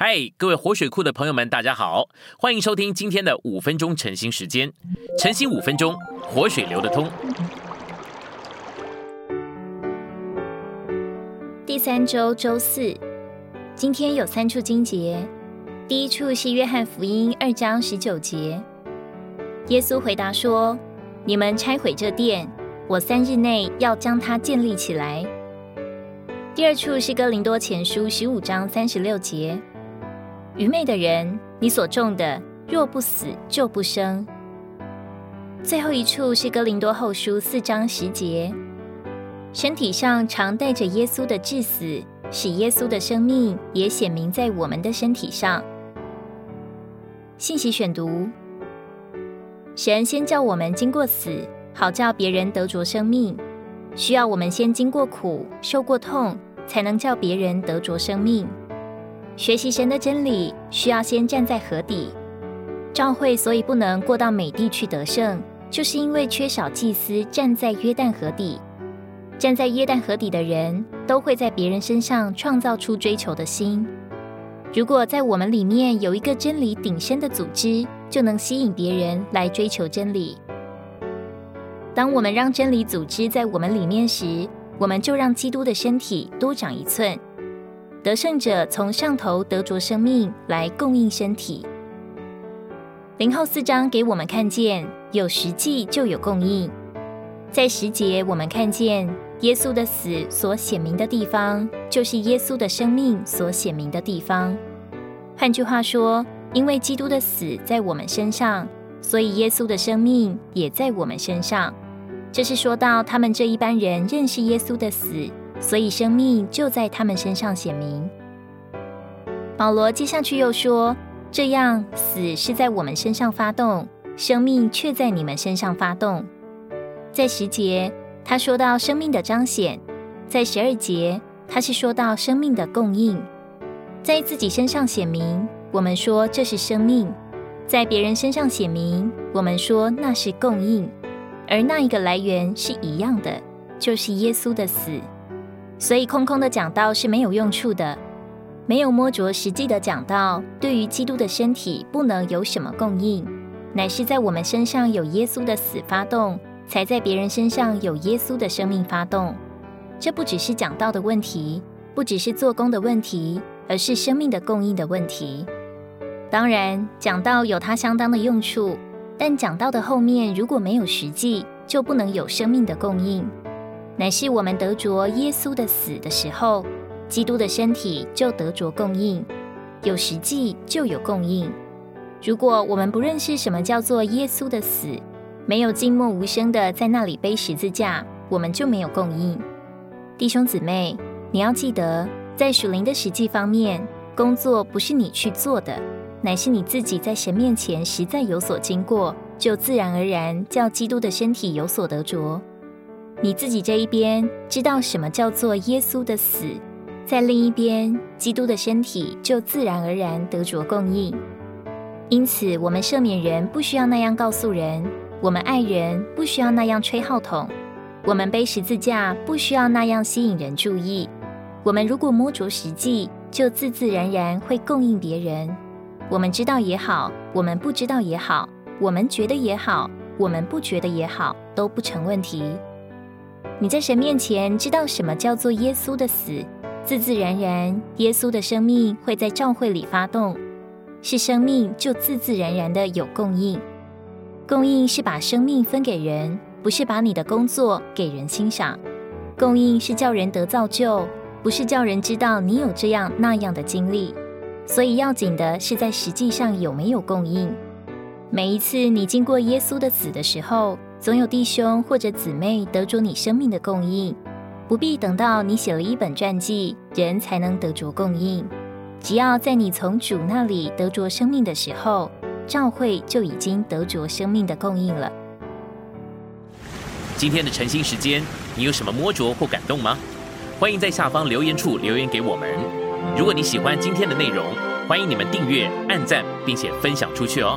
嗨，各位活水库的朋友们，大家好，欢迎收听今天的五分钟晨兴时间。晨兴五分钟，活水流得通。第三周周四，今天有三处经节。第一处是约翰福音二章十九节，耶稣回答说：“你们拆毁这殿，我三日内要将它建立起来。”第二处是哥林多前书十五章三十六节。愚昧的人，你所种的若不死，就不生。最后一处是哥林多后书四章十节，身体上常带着耶稣的致死，使耶稣的生命也显明在我们的身体上。信息选读：神先叫我们经过死，好叫别人得着生命；需要我们先经过苦，受过痛，才能叫别人得着生命。学习神的真理，需要先站在河底。教会所以不能过到美地去得胜，就是因为缺少祭司站在约旦河底。站在约旦河底的人，都会在别人身上创造出追求的心。如果在我们里面有一个真理顶身的组织，就能吸引别人来追求真理。当我们让真理组织在我们里面时，我们就让基督的身体多长一寸。得胜者从上头得着生命来供应身体。零后四章给我们看见，有实际就有供应。在十节，我们看见耶稣的死所显明的地方，就是耶稣的生命所显明的地方。换句话说，因为基督的死在我们身上，所以耶稣的生命也在我们身上。这是说到他们这一般人认识耶稣的死。所以生命就在他们身上显明。保罗接下去又说：“这样死是在我们身上发动，生命却在你们身上发动。”在十节，他说到生命的彰显；在十二节，他是说到生命的供应。在自己身上显明，我们说这是生命；在别人身上显明，我们说那是供应。而那一个来源是一样的，就是耶稣的死。所以，空空的讲道是没有用处的。没有摸着实际的讲道，对于基督的身体不能有什么供应，乃是在我们身上有耶稣的死发动，才在别人身上有耶稣的生命发动。这不只是讲道的问题，不只是做工的问题，而是生命的供应的问题。当然，讲道有它相当的用处，但讲道的后面如果没有实际，就不能有生命的供应。乃是我们得着耶稣的死的时候，基督的身体就得着供应，有实际就有供应。如果我们不认识什么叫做耶稣的死，没有静默无声的在那里背十字架，我们就没有供应。弟兄姊妹，你要记得，在属灵的实际方面，工作不是你去做的，乃是你自己在神面前实在有所经过，就自然而然叫基督的身体有所得着。你自己这一边知道什么叫做耶稣的死，在另一边，基督的身体就自然而然得着供应。因此，我们赦免人不需要那样告诉人；我们爱人不需要那样吹号筒；我们背十字架不需要那样吸引人注意。我们如果摸着实际，就自自然然会供应别人。我们知道也好，我们不知道也好，我们觉得也好，我们不觉得也好，都不成问题。你在神面前知道什么叫做耶稣的死，自自然然，耶稣的生命会在教会里发动，是生命就自自然然的有供应。供应是把生命分给人，不是把你的工作给人欣赏。供应是叫人得造就，不是叫人知道你有这样那样的经历。所以要紧的是在实际上有没有供应。每一次你经过耶稣的死的时候。总有弟兄或者姊妹得着你生命的供应，不必等到你写了一本传记，人才能得着供应。只要在你从主那里得着生命的时候，教会就已经得着生命的供应了。今天的晨兴时间，你有什么摸着或感动吗？欢迎在下方留言处留言给我们。如果你喜欢今天的内容，欢迎你们订阅、按赞，并且分享出去哦。